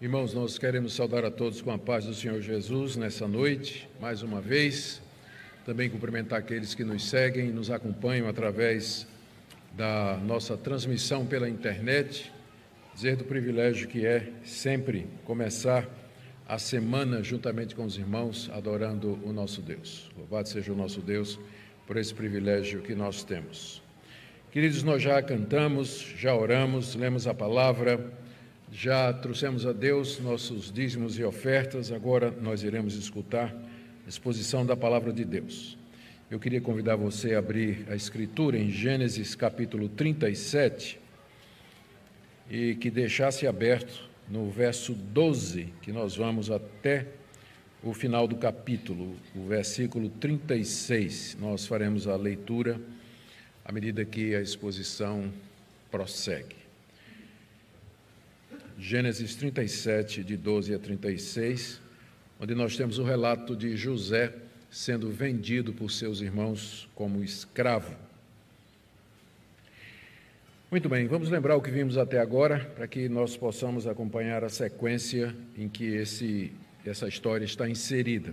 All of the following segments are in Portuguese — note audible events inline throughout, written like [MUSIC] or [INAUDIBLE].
Irmãos, nós queremos saudar a todos com a paz do Senhor Jesus nessa noite, mais uma vez. Também cumprimentar aqueles que nos seguem e nos acompanham através da nossa transmissão pela internet. Dizer do privilégio que é sempre começar a semana juntamente com os irmãos, adorando o nosso Deus. Louvado seja o nosso Deus por esse privilégio que nós temos. Queridos, nós já cantamos, já oramos, lemos a palavra, já trouxemos a Deus nossos dízimos e ofertas, agora nós iremos escutar a exposição da palavra de Deus. Eu queria convidar você a abrir a Escritura em Gênesis capítulo 37 e que deixasse aberto no verso 12, que nós vamos até o final do capítulo, o versículo 36. Nós faremos a leitura à medida que a exposição prossegue. Gênesis 37, de 12 a 36, onde nós temos o relato de José sendo vendido por seus irmãos como escravo. Muito bem, vamos lembrar o que vimos até agora, para que nós possamos acompanhar a sequência em que esse, essa história está inserida.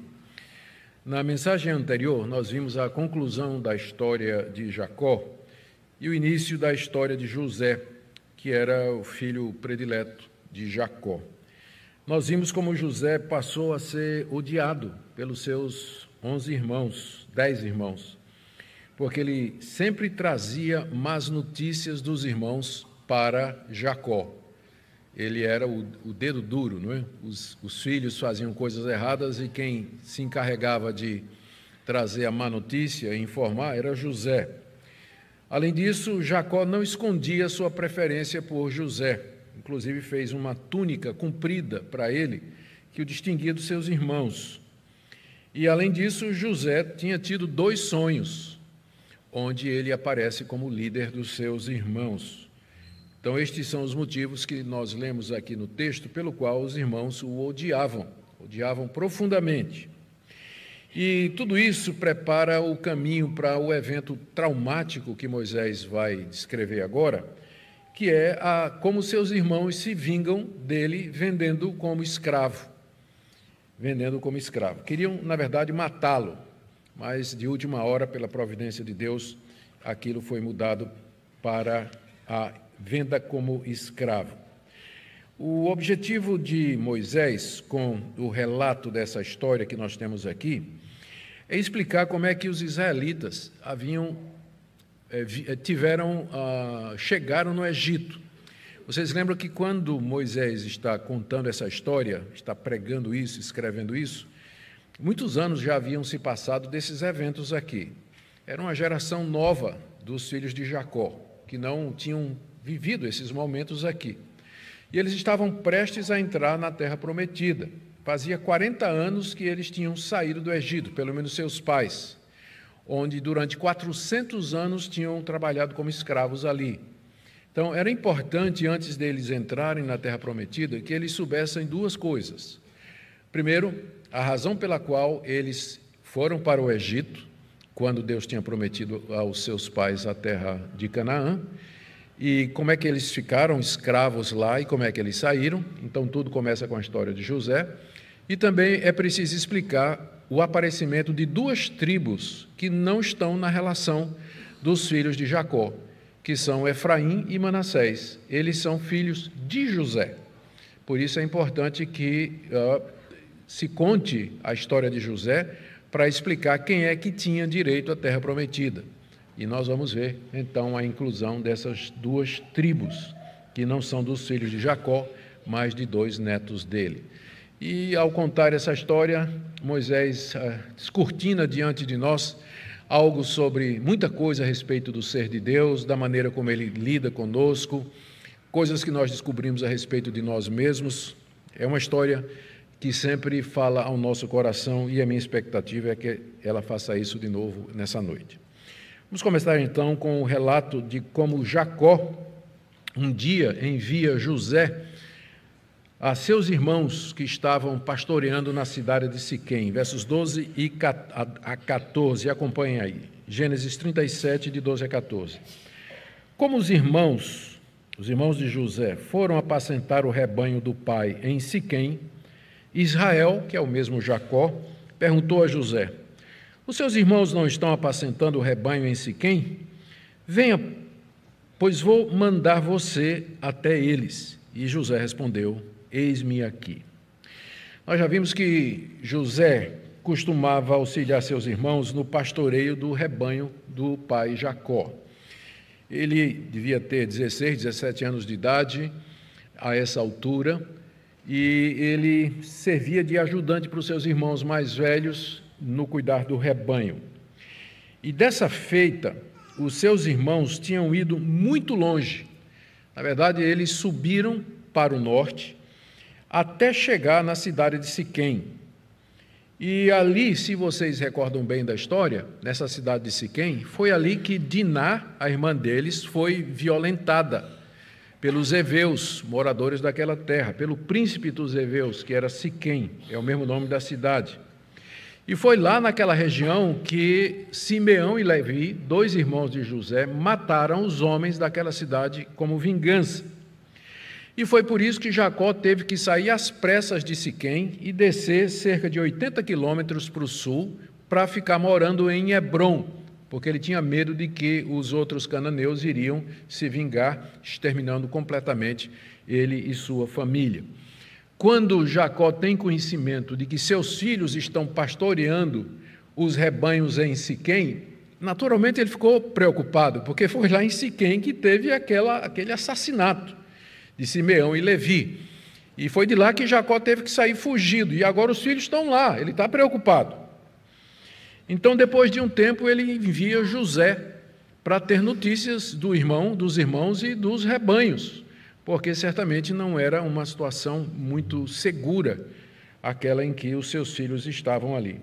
Na mensagem anterior, nós vimos a conclusão da história de Jacó e o início da história de José, que era o filho predileto de Jacó. Nós vimos como José passou a ser odiado pelos seus onze irmãos, dez irmãos, porque ele sempre trazia más notícias dos irmãos para Jacó ele era o, o dedo duro, não é? Os, os, filhos faziam coisas erradas e quem se encarregava de trazer a má notícia e informar era José. Além disso, Jacó não escondia sua preferência por José, inclusive fez uma túnica comprida para ele que o distinguia dos seus irmãos. E além disso, José tinha tido dois sonhos, onde ele aparece como líder dos seus irmãos. Então, estes são os motivos que nós lemos aqui no texto, pelo qual os irmãos o odiavam, odiavam profundamente. E tudo isso prepara o caminho para o evento traumático que Moisés vai descrever agora, que é a, como seus irmãos se vingam dele vendendo como escravo. Vendendo como escravo. Queriam, na verdade, matá-lo, mas de última hora, pela providência de Deus, aquilo foi mudado para a venda como escravo. O objetivo de Moisés, com o relato dessa história que nós temos aqui, é explicar como é que os israelitas haviam tiveram ah, chegaram no Egito. Vocês lembram que quando Moisés está contando essa história, está pregando isso, escrevendo isso, muitos anos já haviam se passado desses eventos aqui. Era uma geração nova dos filhos de Jacó, que não tinham vivido esses momentos aqui. E eles estavam prestes a entrar na terra prometida. Fazia 40 anos que eles tinham saído do Egito, pelo menos seus pais, onde durante 400 anos tinham trabalhado como escravos ali. Então, era importante, antes deles entrarem na terra prometida, que eles soubessem duas coisas. Primeiro, a razão pela qual eles foram para o Egito, quando Deus tinha prometido aos seus pais a terra de Canaã, e como é que eles ficaram escravos lá e como é que eles saíram. Então, tudo começa com a história de José. E também é preciso explicar o aparecimento de duas tribos que não estão na relação dos filhos de Jacó, que são Efraim e Manassés. Eles são filhos de José. Por isso é importante que uh, se conte a história de José para explicar quem é que tinha direito à terra prometida. E nós vamos ver então a inclusão dessas duas tribos, que não são dos filhos de Jacó, mas de dois netos dele. E ao contar essa história, Moisés uh, descortina diante de nós algo sobre muita coisa a respeito do ser de Deus, da maneira como ele lida conosco, coisas que nós descobrimos a respeito de nós mesmos. É uma história que sempre fala ao nosso coração e a minha expectativa é que ela faça isso de novo nessa noite. Vamos começar então com o relato de como Jacó um dia envia José a seus irmãos que estavam pastoreando na cidade de Siquém, versos 12 a 14. Acompanhem aí. Gênesis 37, de 12 a 14. Como os irmãos os irmãos de José, foram apacentar o rebanho do pai em Siquém, Israel, que é o mesmo Jacó, perguntou a José: Os seus irmãos não estão apacentando o rebanho em Siquém? Venha, pois vou mandar você até eles. E José respondeu: Eis-me aqui. Nós já vimos que José costumava auxiliar seus irmãos no pastoreio do rebanho do pai Jacó. Ele devia ter 16, 17 anos de idade a essa altura, e ele servia de ajudante para os seus irmãos mais velhos no cuidar do rebanho. E dessa feita, os seus irmãos tinham ido muito longe. Na verdade, eles subiram para o norte até chegar na cidade de Siquém. E ali, se vocês recordam bem da história, nessa cidade de Siquém, foi ali que Diná, a irmã deles, foi violentada pelos heveus, moradores daquela terra, pelo príncipe dos heveus, que era Siquém, é o mesmo nome da cidade. E foi lá naquela região que Simeão e Levi, dois irmãos de José, mataram os homens daquela cidade como vingança. E foi por isso que Jacó teve que sair às pressas de Siquém e descer cerca de 80 quilômetros para o sul para ficar morando em Hebron, porque ele tinha medo de que os outros cananeus iriam se vingar, exterminando completamente ele e sua família. Quando Jacó tem conhecimento de que seus filhos estão pastoreando os rebanhos em Siquém, naturalmente ele ficou preocupado, porque foi lá em Siquém que teve aquela, aquele assassinato de Simeão e Levi. E foi de lá que Jacó teve que sair fugido, e agora os filhos estão lá, ele está preocupado. Então, depois de um tempo, ele envia José para ter notícias do irmão, dos irmãos e dos rebanhos porque certamente não era uma situação muito segura aquela em que os seus filhos estavam ali.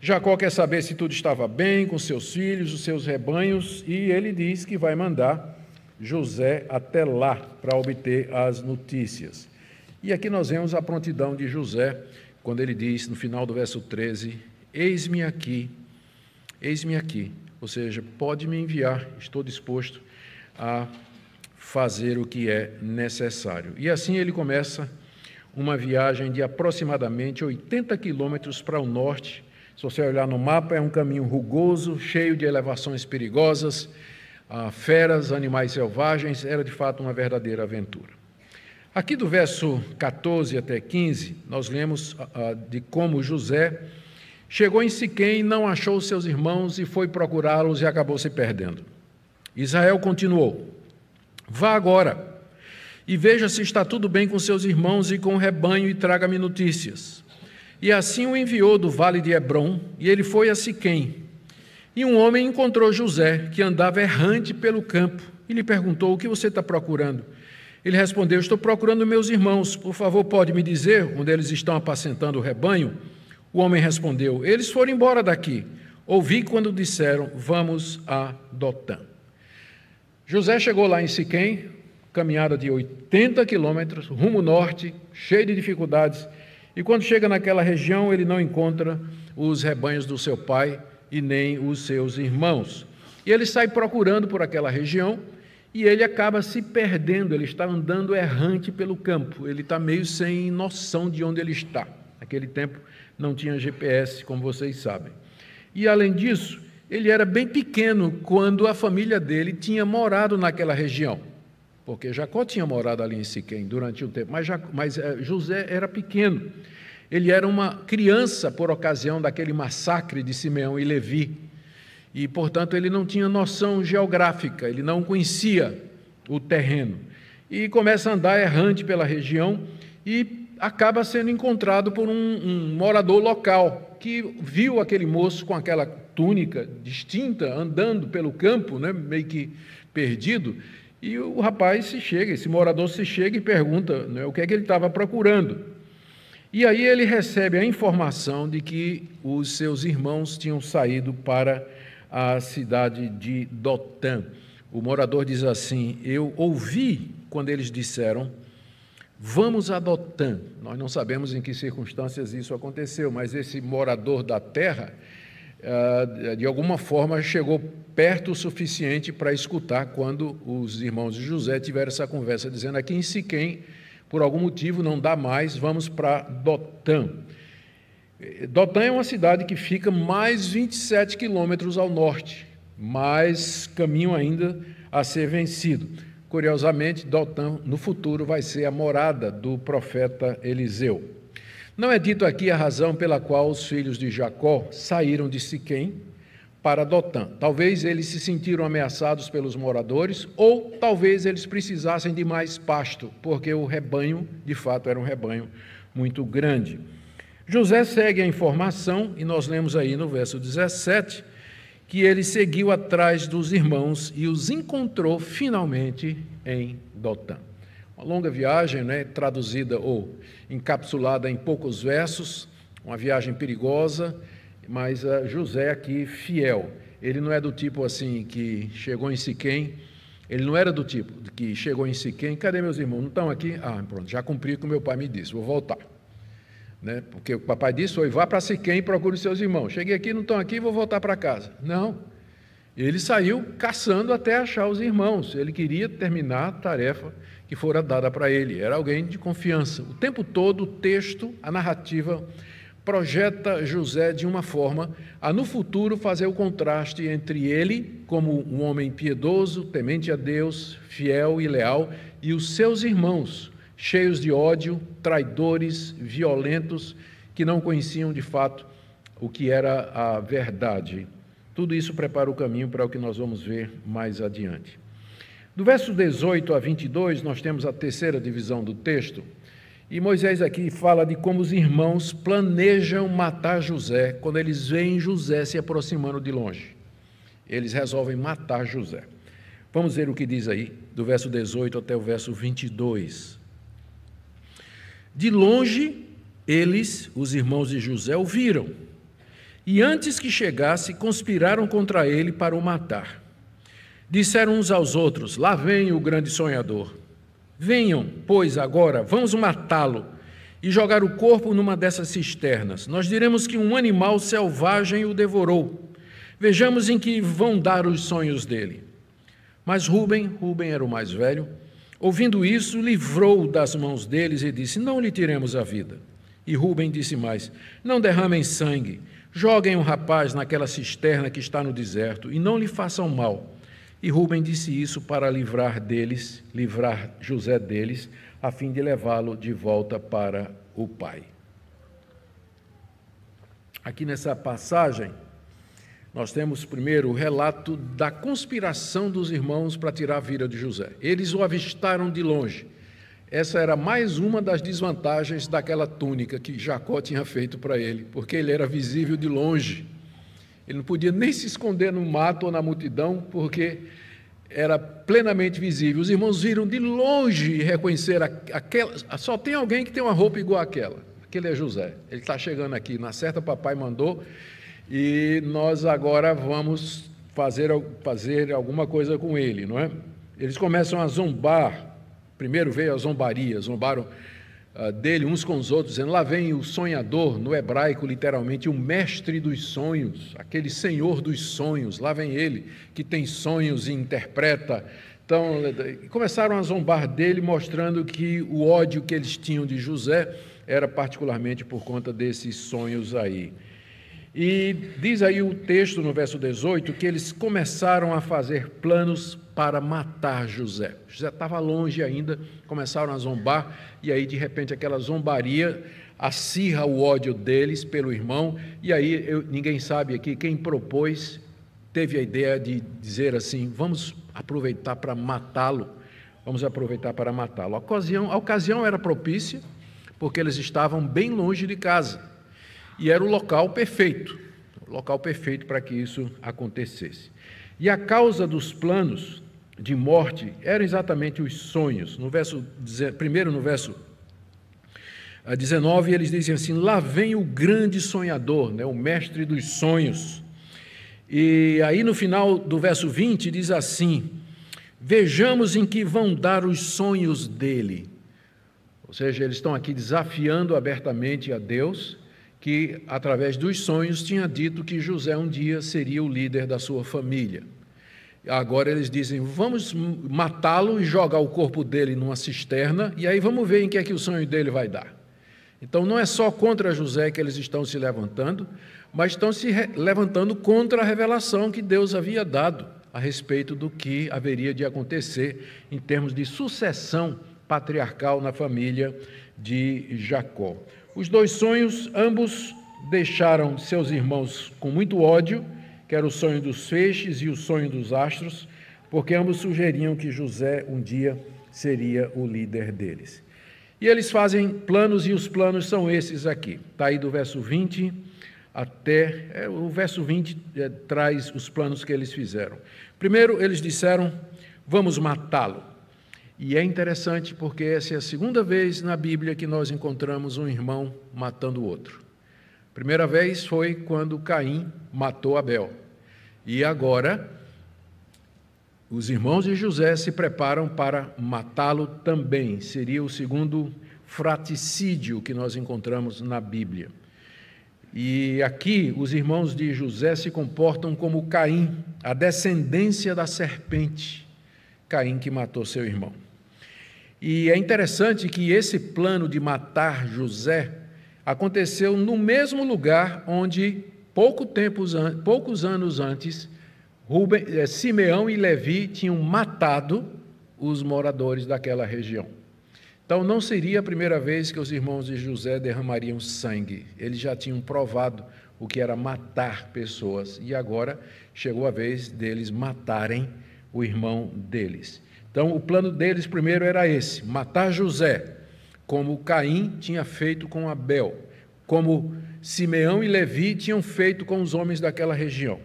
Jacó quer saber se tudo estava bem com seus filhos, os seus rebanhos, e ele diz que vai mandar José até lá para obter as notícias. E aqui nós vemos a prontidão de José, quando ele diz no final do verso 13: Eis-me aqui, eis-me aqui. Ou seja, pode me enviar, estou disposto a fazer o que é necessário. E assim ele começa uma viagem de aproximadamente 80 quilômetros para o norte. Se você olhar no mapa, é um caminho rugoso, cheio de elevações perigosas, ah, feras, animais selvagens, era de fato uma verdadeira aventura. Aqui do verso 14 até 15, nós lemos ah, ah, de como José chegou em Siquém, não achou seus irmãos e foi procurá-los e acabou se perdendo. Israel continuou: Vá agora e veja se está tudo bem com seus irmãos e com o rebanho e traga-me notícias. E assim o enviou do vale de Hebron, e ele foi a Siquém. E um homem encontrou José, que andava errante pelo campo, e lhe perguntou: O que você está procurando? Ele respondeu: Estou procurando meus irmãos. Por favor, pode me dizer onde eles estão apacentando o rebanho? O homem respondeu: Eles foram embora daqui. Ouvi quando disseram: Vamos a Dotã. José chegou lá em Siquém, caminhada de 80 quilômetros, rumo norte, cheio de dificuldades, e quando chega naquela região, ele não encontra os rebanhos do seu pai e nem os seus irmãos. E ele sai procurando por aquela região e ele acaba se perdendo, ele está andando errante pelo campo, ele está meio sem noção de onde ele está. Naquele tempo não tinha GPS, como vocês sabem. E além disso, ele era bem pequeno quando a família dele tinha morado naquela região, porque Jacó tinha morado ali em Siquém durante um tempo, mas, mas eh, José era pequeno. Ele era uma criança por ocasião daquele massacre de Simeão e Levi, e, portanto, ele não tinha noção geográfica, ele não conhecia o terreno. E começa a andar errante pela região e acaba sendo encontrado por um, um morador local que viu aquele moço com aquela túnica distinta, andando pelo campo, né, meio que perdido, e o rapaz se chega, esse morador se chega e pergunta né, o que é que ele estava procurando. E aí ele recebe a informação de que os seus irmãos tinham saído para a cidade de Dotã. O morador diz assim: Eu ouvi quando eles disseram, vamos a Dotã. Nós não sabemos em que circunstâncias isso aconteceu, mas esse morador da terra ah, de alguma forma chegou perto o suficiente para escutar quando os irmãos de José tiveram essa conversa, dizendo aqui em Siquém, por algum motivo não dá mais, vamos para Dotã. Dotã é uma cidade que fica mais 27 quilômetros ao norte, mais caminho ainda a ser vencido. Curiosamente, Dotã no futuro vai ser a morada do profeta Eliseu. Não é dito aqui a razão pela qual os filhos de Jacó saíram de Siquém para Dotã. Talvez eles se sentiram ameaçados pelos moradores, ou talvez eles precisassem de mais pasto, porque o rebanho, de fato, era um rebanho muito grande. José segue a informação, e nós lemos aí no verso 17, que ele seguiu atrás dos irmãos e os encontrou finalmente em Dotã. Uma longa viagem, né, traduzida ou encapsulada em poucos versos, uma viagem perigosa, mas uh, José aqui fiel. Ele não é do tipo assim que chegou em Siquém, ele não era do tipo que chegou em Siquém, cadê meus irmãos? Não estão aqui? Ah, pronto, já cumpri o que meu pai me disse, vou voltar. Né? Porque o papai disse foi, vá para Siquém e procure seus irmãos. Cheguei aqui, não estão aqui, vou voltar para casa. Não. Ele saiu caçando até achar os irmãos. Ele queria terminar a tarefa que fora dada para ele. Era alguém de confiança. O tempo todo, o texto, a narrativa, projeta José de uma forma a, no futuro, fazer o contraste entre ele, como um homem piedoso, temente a Deus, fiel e leal, e os seus irmãos, cheios de ódio, traidores, violentos, que não conheciam de fato o que era a verdade. Tudo isso prepara o caminho para o que nós vamos ver mais adiante. Do verso 18 a 22, nós temos a terceira divisão do texto. E Moisés aqui fala de como os irmãos planejam matar José quando eles veem José se aproximando de longe. Eles resolvem matar José. Vamos ver o que diz aí, do verso 18 até o verso 22. De longe, eles, os irmãos de José, o viram. E antes que chegasse, conspiraram contra ele para o matar. Disseram uns aos outros: Lá vem o grande sonhador. Venham, pois, agora, vamos matá-lo e jogar o corpo numa dessas cisternas. Nós diremos que um animal selvagem o devorou. Vejamos em que vão dar os sonhos dele. Mas Rubem, Rubem era o mais velho, Ouvindo isso, livrou das mãos deles e disse: Não lhe tiremos a vida. E Rubem disse mais: Não derramem sangue, joguem o rapaz naquela cisterna que está no deserto e não lhe façam mal. E Rubem disse isso para livrar deles, livrar José deles, a fim de levá-lo de volta para o pai. Aqui nessa passagem, nós temos primeiro o relato da conspiração dos irmãos para tirar a vida de José. Eles o avistaram de longe. Essa era mais uma das desvantagens daquela túnica que Jacó tinha feito para ele, porque ele era visível de longe. Ele não podia nem se esconder no mato ou na multidão, porque era plenamente visível. Os irmãos viram de longe e reconheceram aquela. Só tem alguém que tem uma roupa igual àquela. Aquele é José. Ele está chegando aqui. Na certa, papai mandou e nós agora vamos fazer, fazer alguma coisa com ele, não é? Eles começam a zombar. Primeiro veio a zombaria, zombaram dele uns com os outros, dizendo: lá vem o sonhador, no hebraico, literalmente, o mestre dos sonhos, aquele senhor dos sonhos, lá vem ele que tem sonhos e interpreta. Então, começaram a zombar dele, mostrando que o ódio que eles tinham de José era particularmente por conta desses sonhos aí. E diz aí o texto no verso 18 que eles começaram a fazer planos para matar José. José estava longe ainda, começaram a zombar, e aí de repente aquela zombaria acirra o ódio deles pelo irmão, e aí eu, ninguém sabe aqui quem propôs, teve a ideia de dizer assim: vamos aproveitar para matá-lo, vamos aproveitar para matá-lo. A ocasião, a ocasião era propícia, porque eles estavam bem longe de casa e era o local perfeito, o local perfeito para que isso acontecesse. E a causa dos planos de morte eram exatamente os sonhos. No verso primeiro no verso 19, eles dizem assim: Lá vem o grande sonhador, né, o mestre dos sonhos. E aí no final do verso 20 diz assim: Vejamos em que vão dar os sonhos dele. Ou seja, eles estão aqui desafiando abertamente a Deus que, através dos sonhos, tinha dito que José um dia seria o líder da sua família. Agora eles dizem: vamos matá-lo e jogar o corpo dele numa cisterna, e aí vamos ver em que é que o sonho dele vai dar. Então não é só contra José que eles estão se levantando, mas estão se levantando contra a revelação que Deus havia dado a respeito do que haveria de acontecer em termos de sucessão patriarcal na família de Jacó. Os dois sonhos, ambos deixaram seus irmãos com muito ódio, que era o sonho dos feixes e o sonho dos astros, porque ambos sugeriam que José um dia seria o líder deles. E eles fazem planos, e os planos são esses aqui. Está aí do verso 20 até. É, o verso 20 é, traz os planos que eles fizeram. Primeiro, eles disseram: vamos matá-lo. E é interessante porque essa é a segunda vez na Bíblia que nós encontramos um irmão matando o outro. Primeira vez foi quando Caim matou Abel. E agora, os irmãos de José se preparam para matá-lo também. Seria o segundo fraticídio que nós encontramos na Bíblia. E aqui os irmãos de José se comportam como Caim, a descendência da serpente. Caim que matou seu irmão. E é interessante que esse plano de matar José aconteceu no mesmo lugar onde, pouco tempo, poucos anos antes, eh, Simeão e Levi tinham matado os moradores daquela região. Então, não seria a primeira vez que os irmãos de José derramariam sangue. Eles já tinham provado o que era matar pessoas. E agora chegou a vez deles matarem o irmão deles. Então, o plano deles primeiro era esse: matar José, como Caim tinha feito com Abel, como Simeão e Levi tinham feito com os homens daquela região.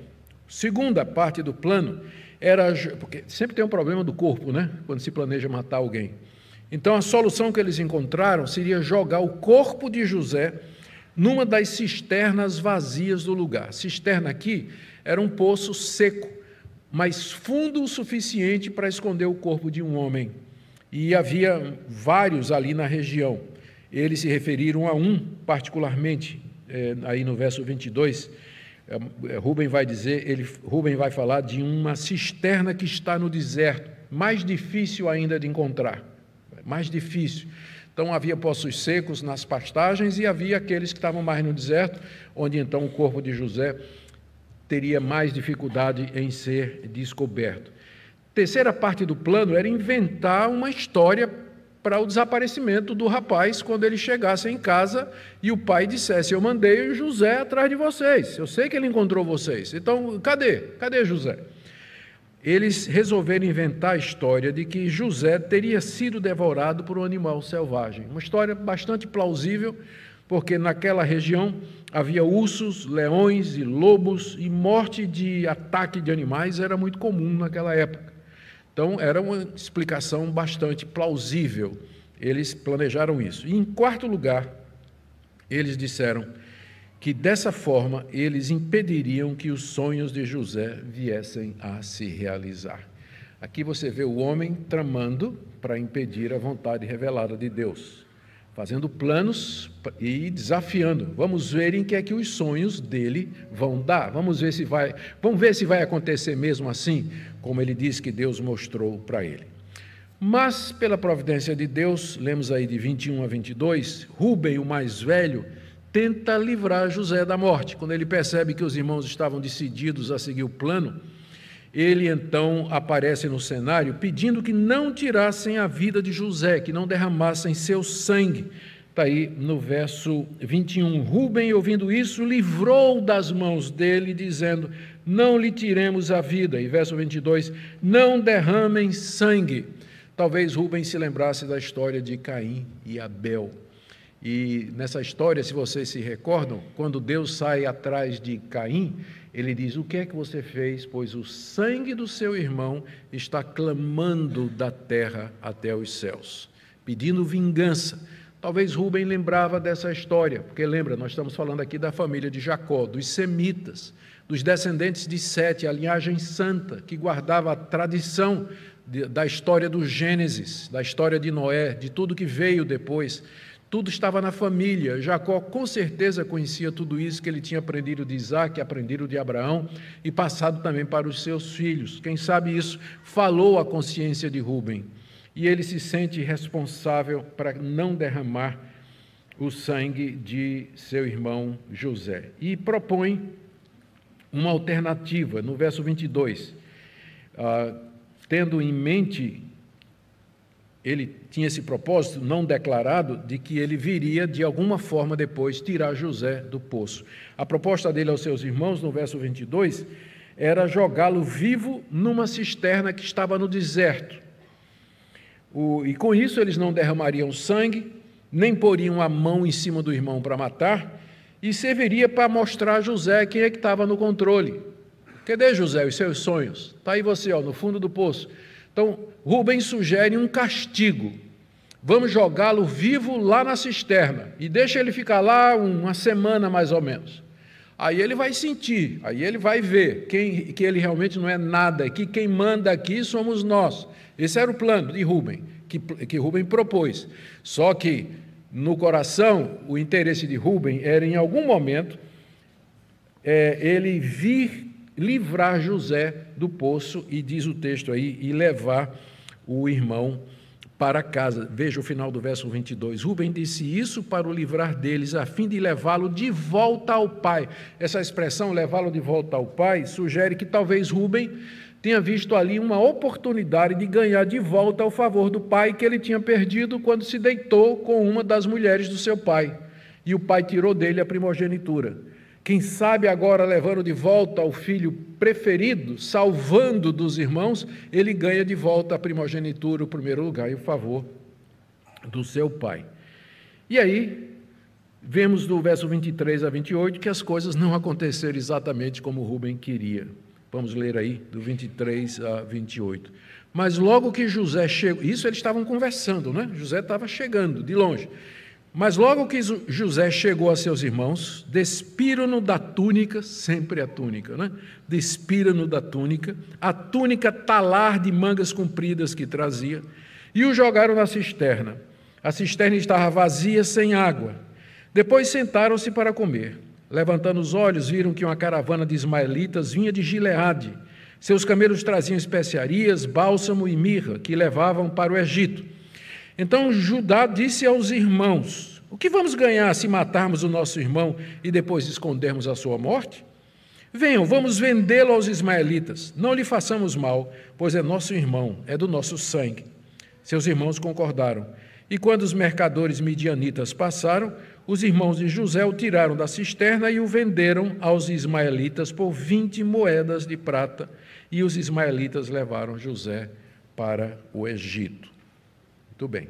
Segunda parte do plano era. Porque sempre tem um problema do corpo, né? Quando se planeja matar alguém. Então, a solução que eles encontraram seria jogar o corpo de José numa das cisternas vazias do lugar. Cisterna aqui era um poço seco mas fundo o suficiente para esconder o corpo de um homem. E havia vários ali na região. Eles se referiram a um particularmente, é, aí no verso 22. É, é, Rubem vai dizer, ele, Rubem vai falar de uma cisterna que está no deserto, mais difícil ainda de encontrar, mais difícil. Então havia poços secos nas pastagens e havia aqueles que estavam mais no deserto, onde então o corpo de José teria mais dificuldade em ser descoberto. Terceira parte do plano era inventar uma história para o desaparecimento do rapaz quando ele chegasse em casa e o pai dissesse: Eu mandei o José atrás de vocês, eu sei que ele encontrou vocês. Então, cadê? Cadê José? Eles resolveram inventar a história de que José teria sido devorado por um animal selvagem. Uma história bastante plausível, porque naquela região havia ursos, leões e lobos, e morte de ataque de animais era muito comum naquela época. Então, era uma explicação bastante plausível. Eles planejaram isso. E, em quarto lugar, eles disseram que dessa forma eles impediriam que os sonhos de José viessem a se realizar. Aqui você vê o homem tramando para impedir a vontade revelada de Deus fazendo planos e desafiando. Vamos ver em que é que os sonhos dele vão dar. Vamos ver se vai, vamos ver se vai acontecer mesmo assim, como ele disse que Deus mostrou para ele. Mas pela providência de Deus, lemos aí de 21 a 22, Rubem, o mais velho, tenta livrar José da morte. Quando ele percebe que os irmãos estavam decididos a seguir o plano, ele então aparece no cenário pedindo que não tirassem a vida de José, que não derramassem seu sangue. Está aí no verso 21. Rubem, ouvindo isso, livrou das mãos dele, dizendo: Não lhe tiremos a vida. E verso 22, não derramem sangue. Talvez Rubem se lembrasse da história de Caim e Abel. E nessa história, se vocês se recordam, quando Deus sai atrás de Caim, ele diz: O que é que você fez? Pois o sangue do seu irmão está clamando da terra até os céus, pedindo vingança. Talvez Rubem lembrava dessa história, porque lembra, nós estamos falando aqui da família de Jacó, dos semitas, dos descendentes de Sete, a linhagem santa, que guardava a tradição da história do Gênesis, da história de Noé, de tudo que veio depois tudo estava na família. Jacó com certeza conhecia tudo isso que ele tinha aprendido de Isaac, aprendido de Abraão e passado também para os seus filhos. Quem sabe isso falou à consciência de Rubem. E ele se sente responsável para não derramar o sangue de seu irmão José. E propõe uma alternativa no verso 22. Ah, tendo em mente ele tinha esse propósito não declarado de que ele viria de alguma forma depois tirar José do poço. A proposta dele aos seus irmãos, no verso 22, era jogá-lo vivo numa cisterna que estava no deserto. O, e com isso eles não derramariam sangue, nem poriam a mão em cima do irmão para matar, e serviria para mostrar a José quem é que estava no controle. Cadê José, os seus sonhos? Está aí você, ó, no fundo do poço. Então, Rubem sugere um castigo. Vamos jogá-lo vivo lá na cisterna e deixa ele ficar lá uma semana mais ou menos. Aí ele vai sentir, aí ele vai ver quem, que ele realmente não é nada, que quem manda aqui somos nós. Esse era o plano de Rubem, que, que Rubem propôs. Só que no coração, o interesse de Rubem era em algum momento é, ele vir livrar José do poço, e diz o texto aí, e levar o irmão para casa. Veja o final do verso 22. Rubem disse isso para o livrar deles, a fim de levá-lo de volta ao pai. Essa expressão, levá-lo de volta ao pai, sugere que talvez Rubem tenha visto ali uma oportunidade de ganhar de volta o favor do pai que ele tinha perdido quando se deitou com uma das mulheres do seu pai. E o pai tirou dele a primogenitura. Quem sabe agora, levando de volta o filho preferido, salvando dos irmãos, ele ganha de volta a primogenitura, o primeiro lugar e o favor do seu pai. E aí, vemos do verso 23 a 28 que as coisas não aconteceram exatamente como Rubem queria. Vamos ler aí, do 23 a 28. Mas logo que José chegou, isso eles estavam conversando, né? José estava chegando de longe. Mas logo que José chegou a seus irmãos, despiram-no da túnica, sempre a túnica, né? Despiram-no da túnica, a túnica talar de mangas compridas que trazia, e o jogaram na cisterna. A cisterna estava vazia, sem água. Depois sentaram-se para comer. Levantando os olhos, viram que uma caravana de ismaelitas vinha de Gileade. Seus camelos traziam especiarias, bálsamo e mirra, que levavam para o Egito. Então Judá disse aos irmãos: O que vamos ganhar se matarmos o nosso irmão e depois escondermos a sua morte? Venham, vamos vendê-lo aos ismaelitas. Não lhe façamos mal, pois é nosso irmão, é do nosso sangue. Seus irmãos concordaram. E quando os mercadores midianitas passaram, os irmãos de José o tiraram da cisterna e o venderam aos ismaelitas por vinte moedas de prata. E os ismaelitas levaram José para o Egito. Muito bem.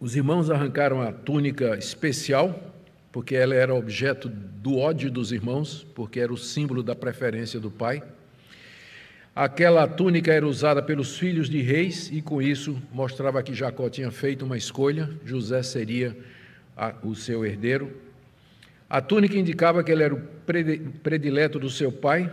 Os irmãos arrancaram a túnica especial, porque ela era objeto do ódio dos irmãos, porque era o símbolo da preferência do pai. Aquela túnica era usada pelos filhos de reis e com isso mostrava que Jacó tinha feito uma escolha, José seria a, o seu herdeiro. A túnica indicava que ele era o predileto do seu pai,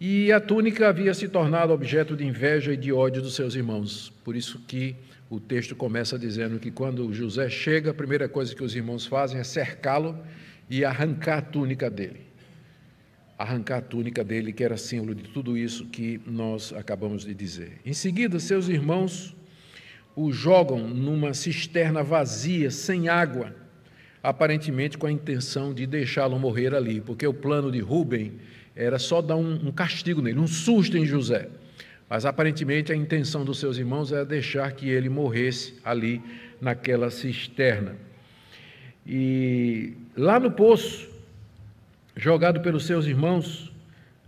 e a túnica havia se tornado objeto de inveja e de ódio dos seus irmãos. Por isso que o texto começa dizendo que quando José chega, a primeira coisa que os irmãos fazem é cercá-lo e arrancar a túnica dele. Arrancar a túnica dele, que era símbolo de tudo isso que nós acabamos de dizer. Em seguida, seus irmãos o jogam numa cisterna vazia, sem água, aparentemente com a intenção de deixá-lo morrer ali, porque o plano de Rubem era só dar um, um castigo nele, um susto em José. Mas aparentemente a intenção dos seus irmãos era deixar que ele morresse ali naquela cisterna. E lá no poço, jogado pelos seus irmãos,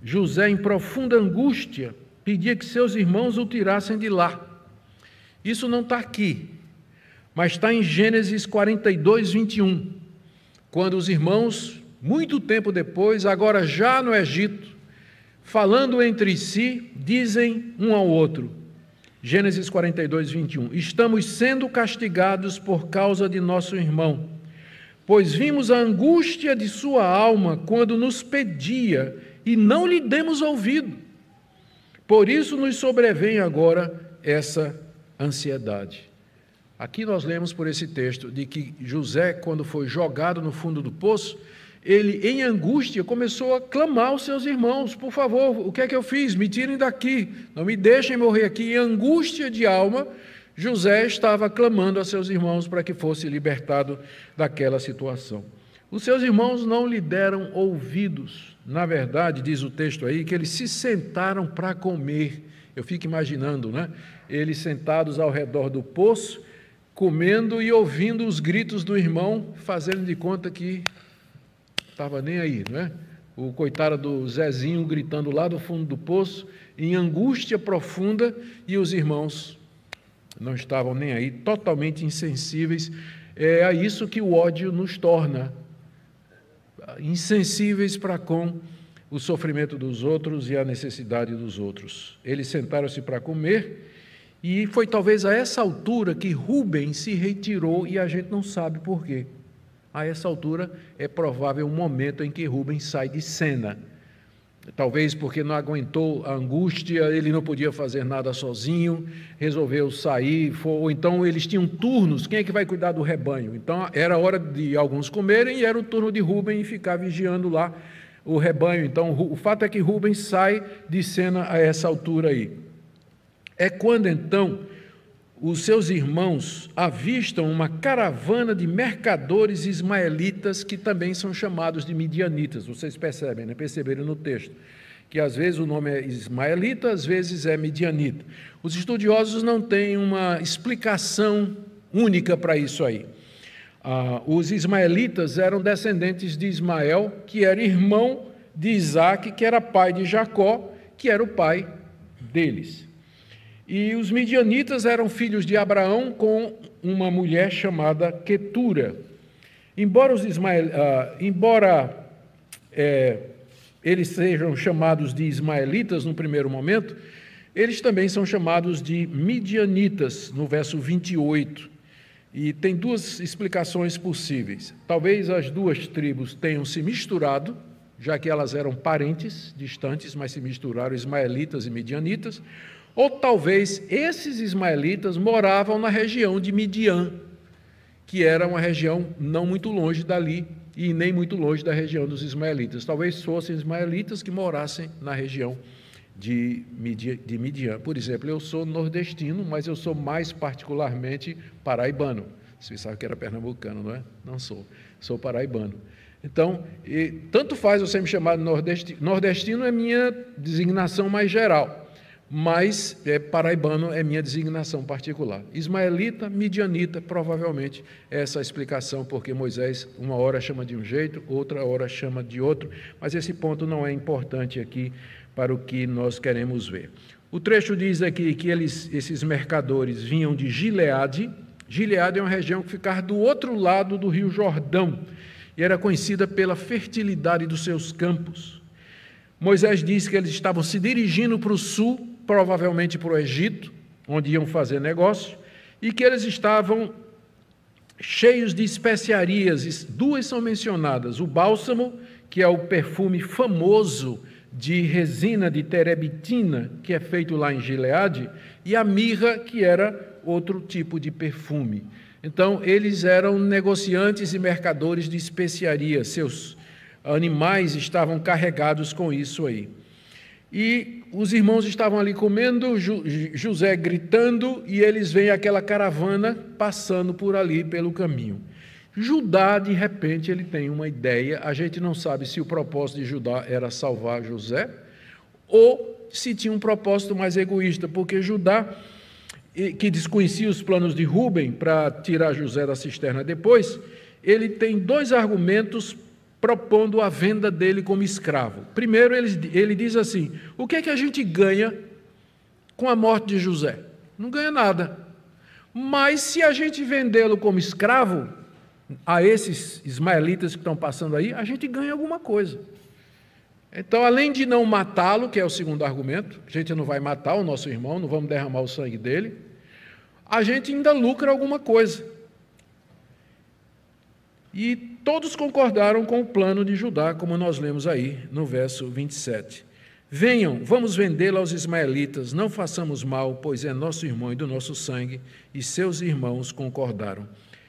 José, em profunda angústia, pedia que seus irmãos o tirassem de lá. Isso não está aqui, mas está em Gênesis 42, 21, quando os irmãos muito tempo depois, agora já no Egito, falando entre si, dizem um ao outro, Gênesis 42, 21, estamos sendo castigados por causa de nosso irmão, pois vimos a angústia de sua alma quando nos pedia e não lhe demos ouvido. Por isso nos sobrevém agora essa ansiedade. Aqui nós lemos por esse texto de que José, quando foi jogado no fundo do poço, ele, em angústia, começou a clamar aos seus irmãos: Por favor, o que é que eu fiz? Me tirem daqui, não me deixem morrer aqui. Em angústia de alma, José estava clamando a seus irmãos para que fosse libertado daquela situação. Os seus irmãos não lhe deram ouvidos. Na verdade, diz o texto aí, que eles se sentaram para comer. Eu fico imaginando, né? Eles sentados ao redor do poço, comendo e ouvindo os gritos do irmão, fazendo de conta que estava nem aí, não é? O coitado do Zezinho gritando lá do fundo do poço, em angústia profunda, e os irmãos não estavam nem aí, totalmente insensíveis. É a isso que o ódio nos torna, insensíveis para com o sofrimento dos outros e a necessidade dos outros. Eles sentaram-se para comer e foi talvez a essa altura que Rubem se retirou e a gente não sabe por quê. A essa altura é provável um momento em que Rubens sai de cena. Talvez porque não aguentou a angústia, ele não podia fazer nada sozinho, resolveu sair, ou então eles tinham turnos, quem é que vai cuidar do rebanho? Então era hora de alguns comerem e era o turno de Rubens ficar vigiando lá o rebanho. Então o fato é que Rubens sai de cena a essa altura aí. É quando então os seus irmãos avistam uma caravana de mercadores ismaelitas que também são chamados de midianitas. Vocês percebem, né? perceberam no texto, que às vezes o nome é ismaelita, às vezes é midianita. Os estudiosos não têm uma explicação única para isso aí. Ah, os ismaelitas eram descendentes de Ismael, que era irmão de Isaac, que era pai de Jacó, que era o pai deles. E os midianitas eram filhos de Abraão com uma mulher chamada Ketura. Embora, os Ismael, uh, embora é, eles sejam chamados de ismaelitas no primeiro momento, eles também são chamados de midianitas, no verso 28. E tem duas explicações possíveis. Talvez as duas tribos tenham se misturado, já que elas eram parentes distantes, mas se misturaram ismaelitas e midianitas, ou talvez esses ismaelitas moravam na região de Midian, que era uma região não muito longe dali e nem muito longe da região dos ismaelitas. Talvez fossem ismaelitas que morassem na região de Midian. Por exemplo, eu sou nordestino, mas eu sou mais particularmente paraibano. Você sabe que era pernambucano, não é? Não sou. Sou paraibano. Então, tanto faz você me chamar de nordestino, nordestino é minha designação mais geral mas é, paraibano é minha designação particular. Ismaelita, midianita, provavelmente é essa a explicação, porque Moisés uma hora chama de um jeito, outra hora chama de outro, mas esse ponto não é importante aqui para o que nós queremos ver. O trecho diz aqui que eles, esses mercadores vinham de Gileade. Gileade é uma região que ficava do outro lado do rio Jordão e era conhecida pela fertilidade dos seus campos. Moisés disse que eles estavam se dirigindo para o sul provavelmente para o Egito, onde iam fazer negócio, e que eles estavam cheios de especiarias. Duas são mencionadas: o bálsamo, que é o perfume famoso de resina de terebitina, que é feito lá em Gileade, e a mirra, que era outro tipo de perfume. Então, eles eram negociantes e mercadores de especiarias, seus animais estavam carregados com isso aí. E os irmãos estavam ali comendo, José gritando, e eles veem aquela caravana passando por ali pelo caminho. Judá, de repente, ele tem uma ideia, a gente não sabe se o propósito de Judá era salvar José, ou se tinha um propósito mais egoísta, porque Judá, que desconhecia os planos de Rubem para tirar José da cisterna depois, ele tem dois argumentos propondo a venda dele como escravo. Primeiro, ele, ele diz assim: o que é que a gente ganha com a morte de José? Não ganha nada. Mas se a gente vendê-lo como escravo a esses ismaelitas que estão passando aí, a gente ganha alguma coisa. Então, além de não matá-lo, que é o segundo argumento, a gente não vai matar o nosso irmão, não vamos derramar o sangue dele, a gente ainda lucra alguma coisa. E todos concordaram com o plano de Judá, como nós lemos aí no verso 27. Venham, vamos vendê-lo aos ismaelitas, não façamos mal, pois é nosso irmão e do nosso sangue. E seus irmãos concordaram.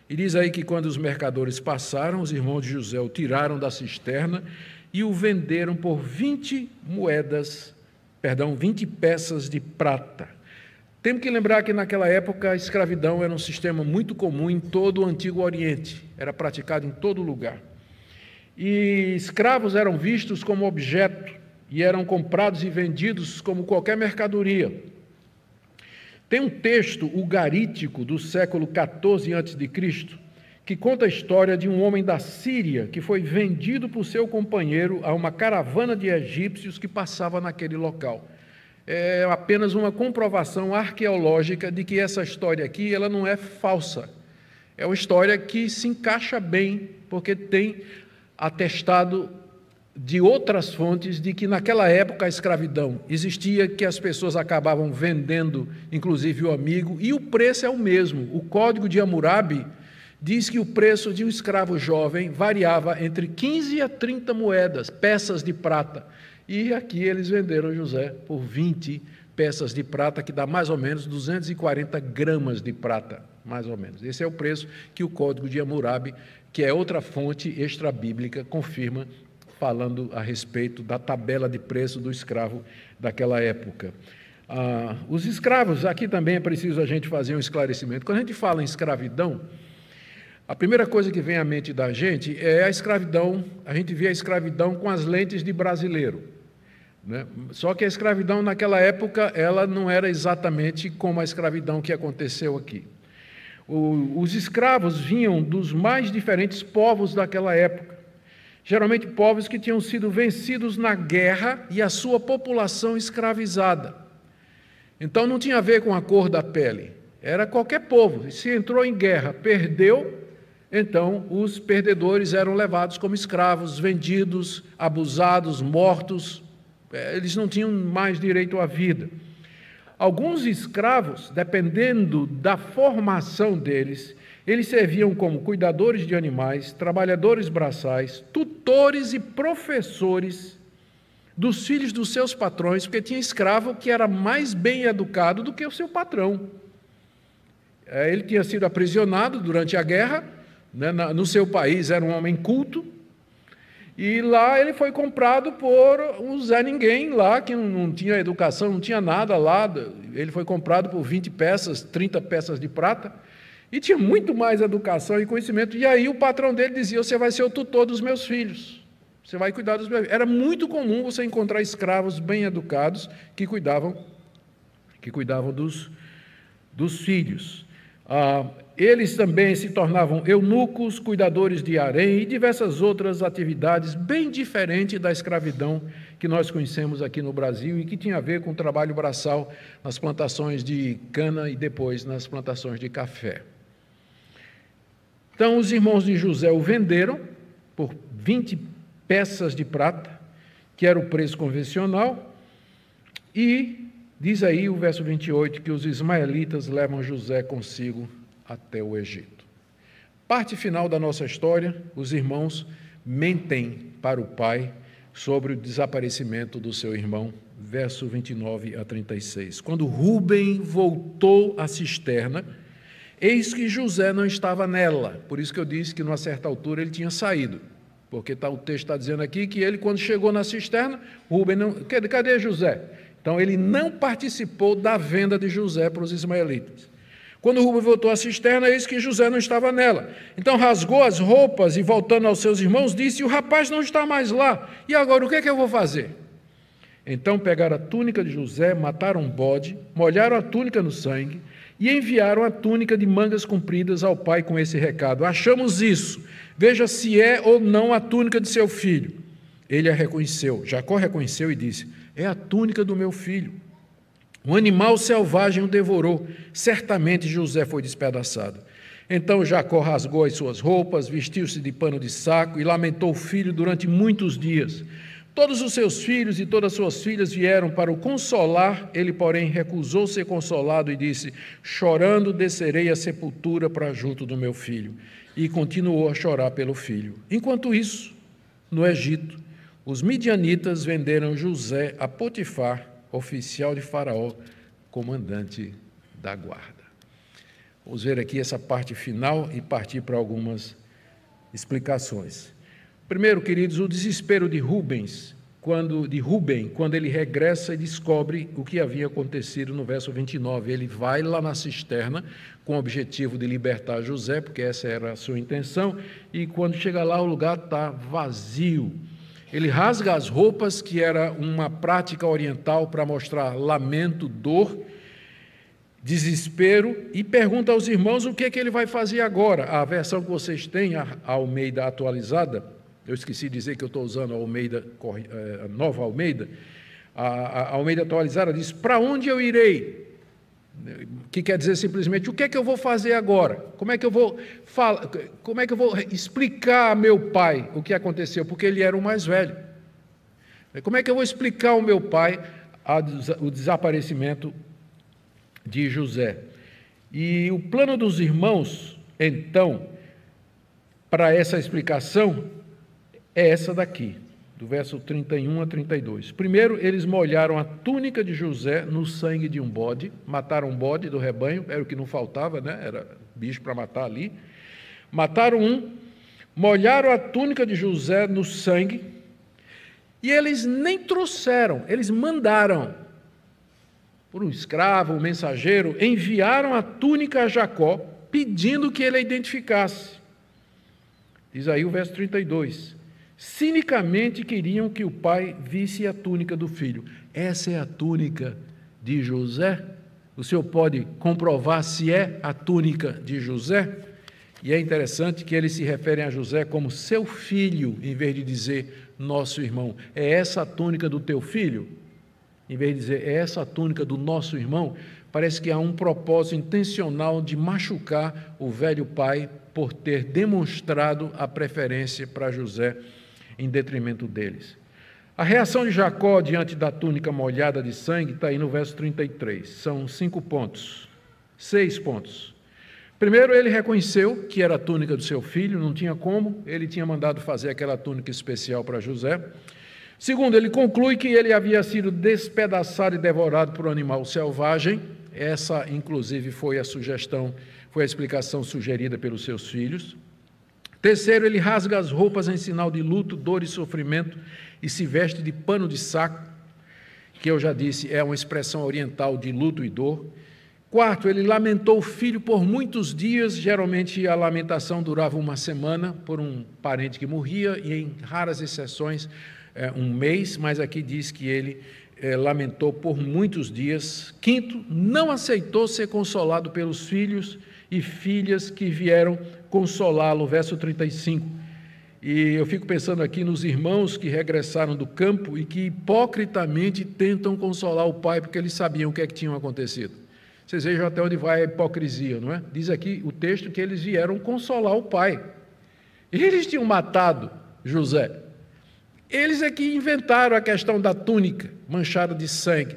E diz aí que quando os mercadores passaram, os irmãos de José o tiraram da cisterna e o venderam por 20 moedas, perdão, 20 peças de prata. Temos que lembrar que naquela época a escravidão era um sistema muito comum em todo o Antigo Oriente, era praticado em todo lugar. E escravos eram vistos como objeto e eram comprados e vendidos como qualquer mercadoria. Tem um texto ugarítico do século 14 a.C., que conta a história de um homem da Síria que foi vendido por seu companheiro a uma caravana de egípcios que passava naquele local. É apenas uma comprovação arqueológica de que essa história aqui ela não é falsa. É uma história que se encaixa bem, porque tem atestado de outras fontes de que naquela época a escravidão existia, que as pessoas acabavam vendendo, inclusive o amigo, e o preço é o mesmo. O Código de Hammurabi diz que o preço de um escravo jovem variava entre 15 a 30 moedas, peças de prata. E aqui eles venderam José por 20 peças de prata, que dá mais ou menos 240 gramas de prata, mais ou menos. Esse é o preço que o Código de Hammurabi, que é outra fonte extra-bíblica, confirma falando a respeito da tabela de preço do escravo daquela época. Ah, os escravos, aqui também é preciso a gente fazer um esclarecimento. Quando a gente fala em escravidão, a primeira coisa que vem à mente da gente é a escravidão, a gente vê a escravidão com as lentes de brasileiro. Né? Só que a escravidão naquela época, ela não era exatamente como a escravidão que aconteceu aqui. O, os escravos vinham dos mais diferentes povos daquela época geralmente povos que tinham sido vencidos na guerra e a sua população escravizada. Então não tinha a ver com a cor da pele, era qualquer povo. Se entrou em guerra, perdeu, então os perdedores eram levados como escravos, vendidos, abusados, mortos. É, eles não tinham mais direito à vida. Alguns escravos, dependendo da formação deles, eles serviam como cuidadores de animais, trabalhadores braçais, tutores e professores dos filhos dos seus patrões, porque tinha escravo que era mais bem educado do que o seu patrão. É, ele tinha sido aprisionado durante a guerra, né, no seu país era um homem culto, e lá ele foi comprado por um Zé Ninguém, lá que não tinha educação, não tinha nada lá. Ele foi comprado por 20 peças, 30 peças de prata. E tinha muito mais educação e conhecimento. E aí o patrão dele dizia: Você vai ser o tutor dos meus filhos. Você vai cuidar dos meus filhos. Era muito comum você encontrar escravos bem educados que cuidavam, que cuidavam dos, dos filhos. Ah, eles também se tornavam eunucos, cuidadores de harém e diversas outras atividades bem diferentes da escravidão que nós conhecemos aqui no Brasil e que tinha a ver com o trabalho braçal nas plantações de cana e depois nas plantações de café. Então, os irmãos de José o venderam por 20 peças de prata, que era o preço convencional, e diz aí o verso 28 que os ismaelitas levam José consigo até o Egito. Parte final da nossa história: os irmãos mentem para o pai sobre o desaparecimento do seu irmão, verso 29 a 36. Quando Rubem voltou à cisterna, Eis que José não estava nela, por isso que eu disse que, numa certa altura, ele tinha saído, porque tá, o texto está dizendo aqui que ele, quando chegou na cisterna, Rubem não. Cadê, José? Então, ele não participou da venda de José para os ismaelitas. Quando Rubem voltou à cisterna, eis que José não estava nela. Então rasgou as roupas e, voltando aos seus irmãos, disse: O rapaz não está mais lá. E agora o que é que eu vou fazer? Então pegaram a túnica de José, mataram um bode, molharam a túnica no sangue, e enviaram a túnica de mangas compridas ao pai com esse recado: Achamos isso, veja se é ou não a túnica de seu filho. Ele a reconheceu. Jacó reconheceu e disse: É a túnica do meu filho. Um animal selvagem o devorou. Certamente José foi despedaçado. Então Jacó rasgou as suas roupas, vestiu-se de pano de saco e lamentou o filho durante muitos dias. Todos os seus filhos e todas as suas filhas vieram para o consolar, ele, porém, recusou ser consolado e disse: Chorando descerei a sepultura para junto do meu filho. E continuou a chorar pelo filho. Enquanto isso, no Egito, os midianitas venderam José a Potifar, oficial de Faraó, comandante da guarda. Vamos ver aqui essa parte final e partir para algumas explicações. Primeiro, queridos, o desespero de Rubens, quando de Rubem, quando ele regressa e descobre o que havia acontecido no verso 29. Ele vai lá na cisterna com o objetivo de libertar José, porque essa era a sua intenção, e quando chega lá o lugar está vazio. Ele rasga as roupas, que era uma prática oriental para mostrar lamento, dor, desespero, e pergunta aos irmãos o que, é que ele vai fazer agora. A versão que vocês têm, a Almeida atualizada, eu esqueci de dizer que eu estou usando a Almeida, a nova Almeida, a Almeida atualizada diz: Para onde eu irei? Que quer dizer simplesmente o que é que eu vou fazer agora? Como é que eu vou falar, como é que eu vou explicar a meu pai o que aconteceu? Porque ele era o mais velho. Como é que eu vou explicar ao meu pai a, o desaparecimento de José? E o plano dos irmãos, então, para essa explicação é essa daqui do verso 31 a 32. Primeiro, eles molharam a túnica de José no sangue de um bode, mataram um bode do rebanho, era o que não faltava, né? Era bicho para matar ali. Mataram um, molharam a túnica de José no sangue, e eles nem trouxeram, eles mandaram por um escravo, um mensageiro, enviaram a túnica a Jacó, pedindo que ele a identificasse. Diz aí o verso 32. Cinicamente queriam que o pai visse a túnica do filho. Essa é a túnica de José? O senhor pode comprovar se é a túnica de José? E é interessante que eles se referem a José como seu filho, em vez de dizer nosso irmão. É essa a túnica do teu filho? Em vez de dizer é essa a túnica do nosso irmão, parece que há um propósito intencional de machucar o velho pai por ter demonstrado a preferência para José em detrimento deles. A reação de Jacó diante da túnica molhada de sangue está aí no verso 33. São cinco pontos, seis pontos. Primeiro, ele reconheceu que era a túnica do seu filho, não tinha como, ele tinha mandado fazer aquela túnica especial para José. Segundo, ele conclui que ele havia sido despedaçado e devorado por um animal selvagem. Essa, inclusive, foi a sugestão, foi a explicação sugerida pelos seus filhos. Terceiro, ele rasga as roupas em sinal de luto, dor e sofrimento e se veste de pano de saco, que eu já disse é uma expressão oriental de luto e dor. Quarto, ele lamentou o filho por muitos dias, geralmente a lamentação durava uma semana por um parente que morria, e em raras exceções, é, um mês, mas aqui diz que ele é, lamentou por muitos dias. Quinto, não aceitou ser consolado pelos filhos e filhas que vieram consolá-lo, verso 35. E eu fico pensando aqui nos irmãos que regressaram do campo e que hipocritamente tentam consolar o pai porque eles sabiam o que é que tinha acontecido. Vocês vejam até onde vai a hipocrisia, não é? Diz aqui o texto que eles vieram consolar o pai. Eles tinham matado José. Eles é que inventaram a questão da túnica manchada de sangue.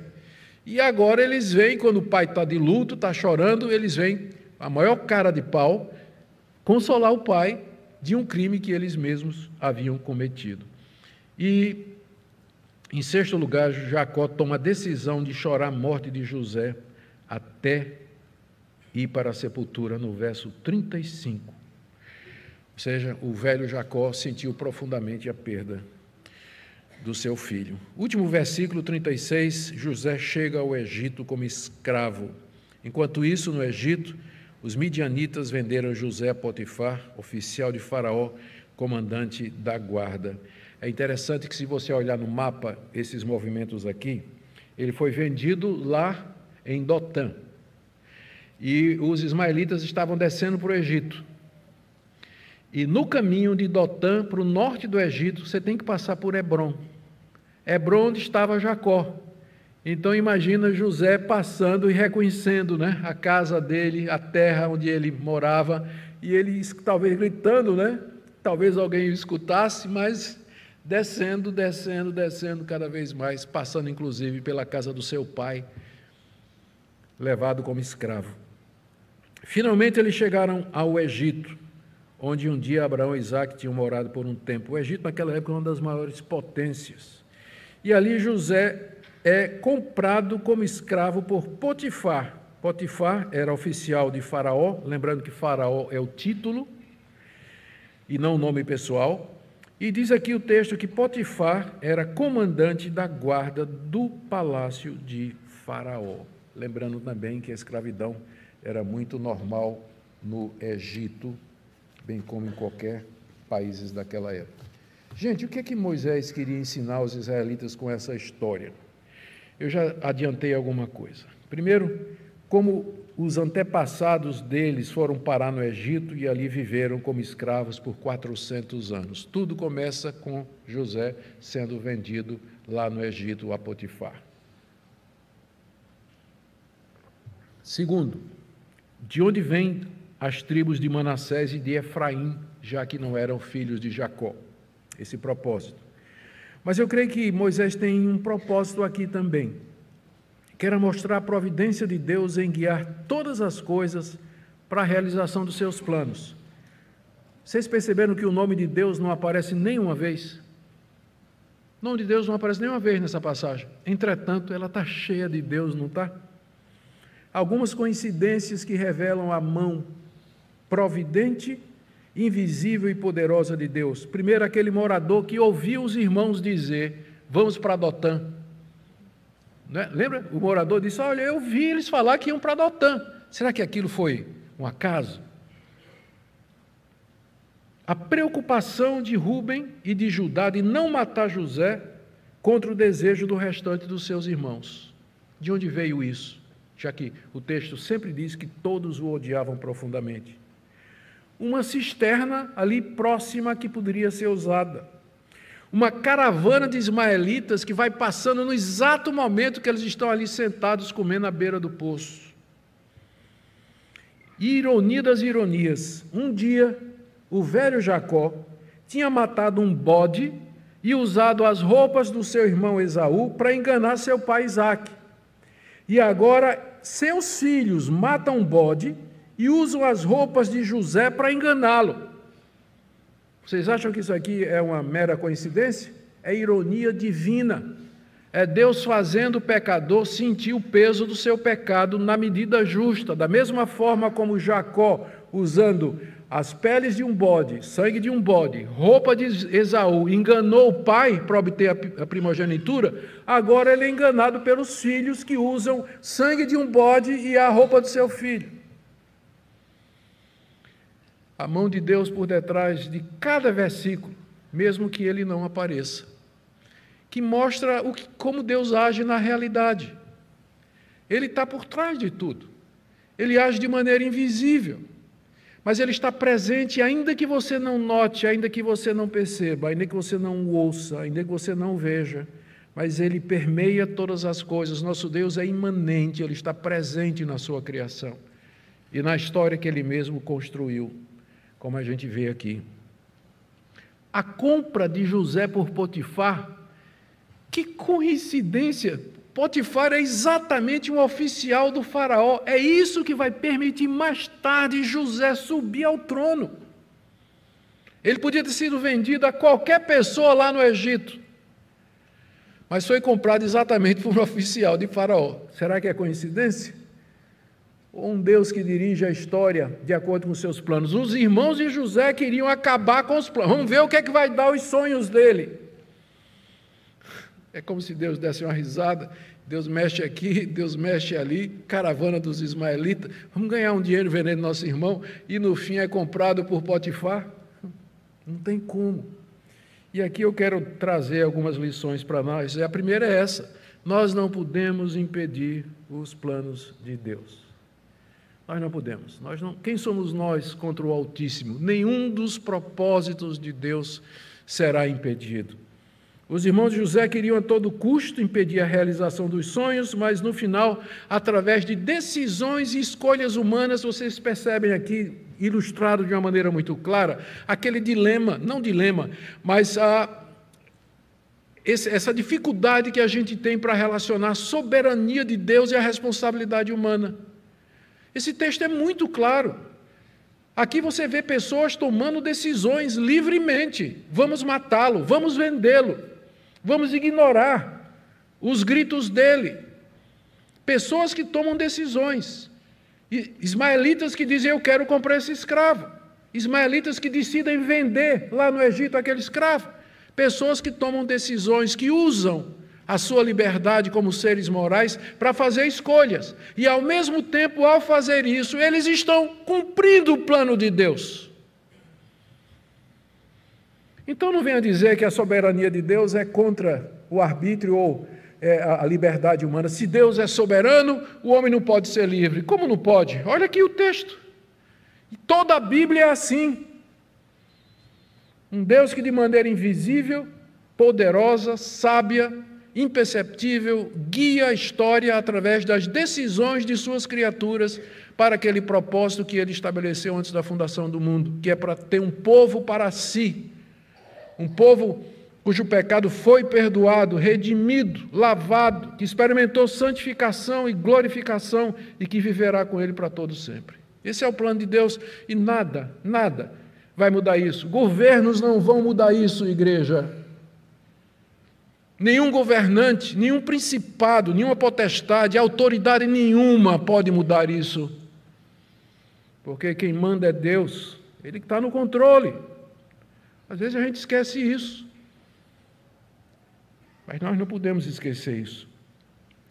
E agora eles vêm, quando o pai está de luto, está chorando, eles vêm, a maior cara de pau, consolar o pai de um crime que eles mesmos haviam cometido. E, em sexto lugar, Jacó toma a decisão de chorar a morte de José até ir para a sepultura, no verso 35. Ou seja, o velho Jacó sentiu profundamente a perda do seu filho. Último versículo 36, José chega ao Egito como escravo. Enquanto isso, no Egito, os midianitas venderam José a Potifar, oficial de Faraó, comandante da guarda. É interessante que, se você olhar no mapa esses movimentos aqui, ele foi vendido lá em Dotã. E os ismaelitas estavam descendo para o Egito. E no caminho de Dotã para o norte do Egito, você tem que passar por Hebron. Hebron onde estava Jacó. Então imagina José passando e reconhecendo né, a casa dele, a terra onde ele morava, e ele talvez gritando, né? Talvez alguém o escutasse, mas descendo, descendo, descendo cada vez mais, passando inclusive pela casa do seu pai, levado como escravo. Finalmente eles chegaram ao Egito, onde um dia Abraão e Isaac tinham morado por um tempo. O Egito, naquela época, é uma das maiores potências. E ali José é comprado como escravo por Potifar. Potifar era oficial de Faraó, lembrando que Faraó é o título e não o nome pessoal. E diz aqui o texto que Potifar era comandante da guarda do palácio de Faraó. Lembrando também que a escravidão era muito normal no Egito, bem como em qualquer países daquela época. Gente, o que é que Moisés queria ensinar aos israelitas com essa história? Eu já adiantei alguma coisa. Primeiro, como os antepassados deles foram parar no Egito e ali viveram como escravos por 400 anos. Tudo começa com José sendo vendido lá no Egito a Potifar. Segundo, de onde vêm as tribos de Manassés e de Efraim, já que não eram filhos de Jacó? Esse propósito. Mas eu creio que Moisés tem um propósito aqui também. Quer mostrar a providência de Deus em guiar todas as coisas para a realização dos seus planos. Vocês perceberam que o nome de Deus não aparece nenhuma vez? O nome de Deus não aparece nenhuma vez nessa passagem. Entretanto, ela está cheia de Deus, não está? Algumas coincidências que revelam a mão providente, invisível e poderosa de Deus. Primeiro, aquele morador que ouviu os irmãos dizer: Vamos para Dotã. Né? Lembra? O morador disse: Olha, eu vi eles falar que iam para Dotã. Será que aquilo foi um acaso? A preocupação de Rubem e de Judá de não matar José contra o desejo do restante dos seus irmãos. De onde veio isso? Já que o texto sempre diz que todos o odiavam profundamente. Uma cisterna ali próxima que poderia ser usada uma caravana de ismaelitas que vai passando no exato momento que eles estão ali sentados comendo à beira do poço. ironia das ironias, um dia o velho Jacó tinha matado um bode e usado as roupas do seu irmão Esaú para enganar seu pai Isaque. E agora seus filhos matam um bode e usam as roupas de José para enganá-lo. Vocês acham que isso aqui é uma mera coincidência? É ironia divina. É Deus fazendo o pecador sentir o peso do seu pecado na medida justa, da mesma forma como Jacó, usando as peles de um bode, sangue de um bode, roupa de Esaú, enganou o pai para obter a primogenitura, agora ele é enganado pelos filhos que usam sangue de um bode e a roupa do seu filho a mão de Deus por detrás de cada versículo, mesmo que ele não apareça, que mostra o que, como Deus age na realidade. Ele está por trás de tudo. Ele age de maneira invisível, mas ele está presente, ainda que você não note, ainda que você não perceba, ainda que você não ouça, ainda que você não veja, mas ele permeia todas as coisas. Nosso Deus é imanente, ele está presente na sua criação e na história que ele mesmo construiu como a gente vê aqui. A compra de José por Potifar, que coincidência! Potifar é exatamente um oficial do Faraó. É isso que vai permitir mais tarde José subir ao trono. Ele podia ter sido vendido a qualquer pessoa lá no Egito, mas foi comprado exatamente por um [LAUGHS] oficial de Faraó. Será que é coincidência? Um Deus que dirige a história de acordo com seus planos. Os irmãos de José queriam acabar com os planos. Vamos ver o que é que vai dar os sonhos dele. É como se Deus desse uma risada. Deus mexe aqui, Deus mexe ali, caravana dos ismaelitas. Vamos ganhar um dinheiro vendendo nosso irmão e no fim é comprado por Potifar? Não tem como. E aqui eu quero trazer algumas lições para nós. A primeira é essa: nós não podemos impedir os planos de Deus. Nós não podemos. Nós não, quem somos nós contra o Altíssimo? Nenhum dos propósitos de Deus será impedido. Os irmãos de José queriam a todo custo impedir a realização dos sonhos, mas no final, através de decisões e escolhas humanas, vocês percebem aqui, ilustrado de uma maneira muito clara, aquele dilema, não dilema, mas a, essa dificuldade que a gente tem para relacionar a soberania de Deus e a responsabilidade humana. Esse texto é muito claro. Aqui você vê pessoas tomando decisões livremente. Vamos matá-lo, vamos vendê-lo, vamos ignorar os gritos dele. Pessoas que tomam decisões. Ismaelitas que dizem: Eu quero comprar esse escravo. Ismaelitas que decidem vender lá no Egito aquele escravo. Pessoas que tomam decisões, que usam a sua liberdade como seres morais para fazer escolhas. E ao mesmo tempo, ao fazer isso, eles estão cumprindo o plano de Deus. Então não venha dizer que a soberania de Deus é contra o arbítrio ou é, a liberdade humana. Se Deus é soberano, o homem não pode ser livre. Como não pode? Olha aqui o texto. Toda a Bíblia é assim. Um Deus que de maneira invisível, poderosa, sábia, imperceptível, guia a história através das decisões de suas criaturas para aquele propósito que ele estabeleceu antes da fundação do mundo, que é para ter um povo para si, um povo cujo pecado foi perdoado, redimido, lavado, que experimentou santificação e glorificação e que viverá com ele para todo sempre. Esse é o plano de Deus e nada, nada vai mudar isso. Governos não vão mudar isso, igreja. Nenhum governante, nenhum principado, nenhuma potestade, autoridade nenhuma pode mudar isso. Porque quem manda é Deus, Ele que está no controle. Às vezes a gente esquece isso. Mas nós não podemos esquecer isso.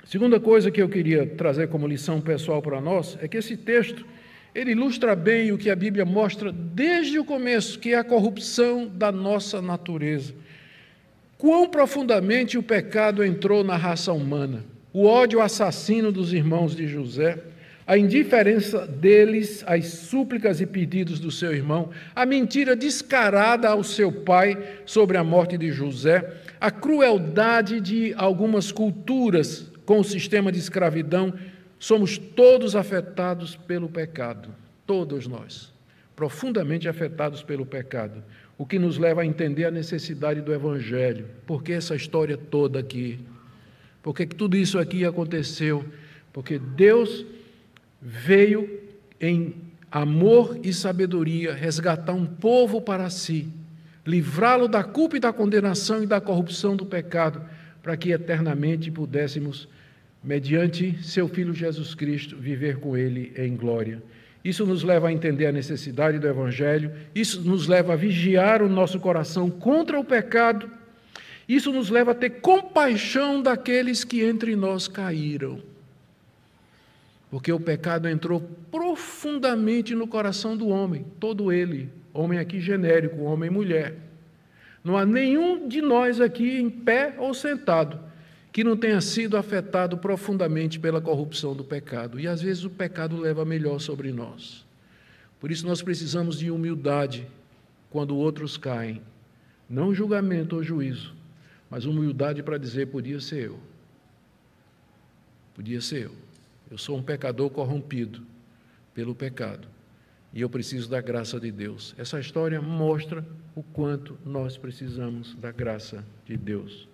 Segunda coisa que eu queria trazer como lição pessoal para nós é que esse texto ele ilustra bem o que a Bíblia mostra desde o começo, que é a corrupção da nossa natureza. Quão profundamente o pecado entrou na raça humana, o ódio assassino dos irmãos de José, a indiferença deles às súplicas e pedidos do seu irmão, a mentira descarada ao seu pai sobre a morte de José, a crueldade de algumas culturas com o sistema de escravidão, somos todos afetados pelo pecado, todos nós, profundamente afetados pelo pecado o que nos leva a entender a necessidade do Evangelho. Por que essa história toda aqui? Por que tudo isso aqui aconteceu? Porque Deus veio em amor e sabedoria resgatar um povo para si, livrá-lo da culpa e da condenação e da corrupção do pecado, para que eternamente pudéssemos, mediante seu Filho Jesus Cristo, viver com ele em glória. Isso nos leva a entender a necessidade do Evangelho, isso nos leva a vigiar o nosso coração contra o pecado, isso nos leva a ter compaixão daqueles que entre nós caíram. Porque o pecado entrou profundamente no coração do homem, todo ele, homem aqui genérico, homem e mulher. Não há nenhum de nós aqui em pé ou sentado que não tenha sido afetado profundamente pela corrupção do pecado. E às vezes o pecado leva melhor sobre nós. Por isso nós precisamos de humildade quando outros caem. Não julgamento ou juízo, mas humildade para dizer: podia ser eu. Podia ser eu. Eu sou um pecador corrompido pelo pecado. E eu preciso da graça de Deus. Essa história mostra o quanto nós precisamos da graça de Deus.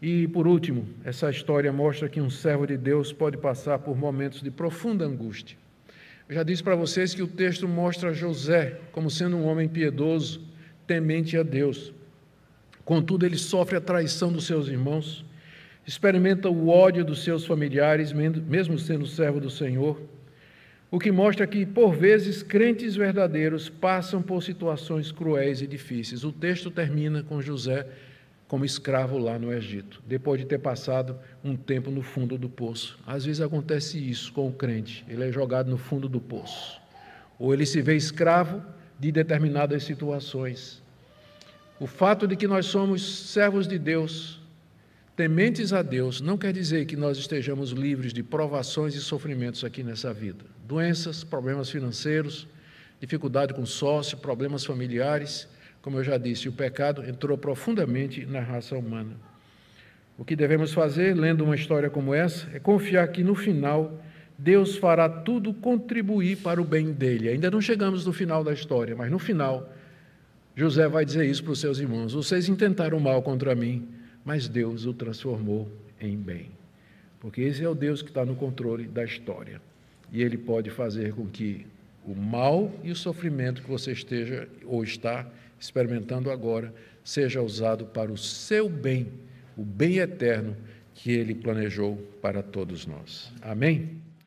E, por último, essa história mostra que um servo de Deus pode passar por momentos de profunda angústia. Eu já disse para vocês que o texto mostra José como sendo um homem piedoso, temente a Deus. Contudo, ele sofre a traição dos seus irmãos, experimenta o ódio dos seus familiares, mesmo sendo servo do Senhor, o que mostra que, por vezes, crentes verdadeiros passam por situações cruéis e difíceis. O texto termina com José como escravo lá no Egito, depois de ter passado um tempo no fundo do poço. Às vezes acontece isso com o crente, ele é jogado no fundo do poço, ou ele se vê escravo de determinadas situações. O fato de que nós somos servos de Deus, tementes a Deus, não quer dizer que nós estejamos livres de provações e sofrimentos aqui nessa vida. Doenças, problemas financeiros, dificuldade com sócio, problemas familiares como eu já disse, o pecado entrou profundamente na raça humana. O que devemos fazer, lendo uma história como essa, é confiar que no final Deus fará tudo contribuir para o bem dele. Ainda não chegamos no final da história, mas no final, José vai dizer isso para os seus irmãos: Vocês intentaram mal contra mim, mas Deus o transformou em bem. Porque esse é o Deus que está no controle da história. E ele pode fazer com que o mal e o sofrimento que você esteja ou está experimentando agora seja usado para o seu bem, o bem eterno que ele planejou para todos nós. Amém?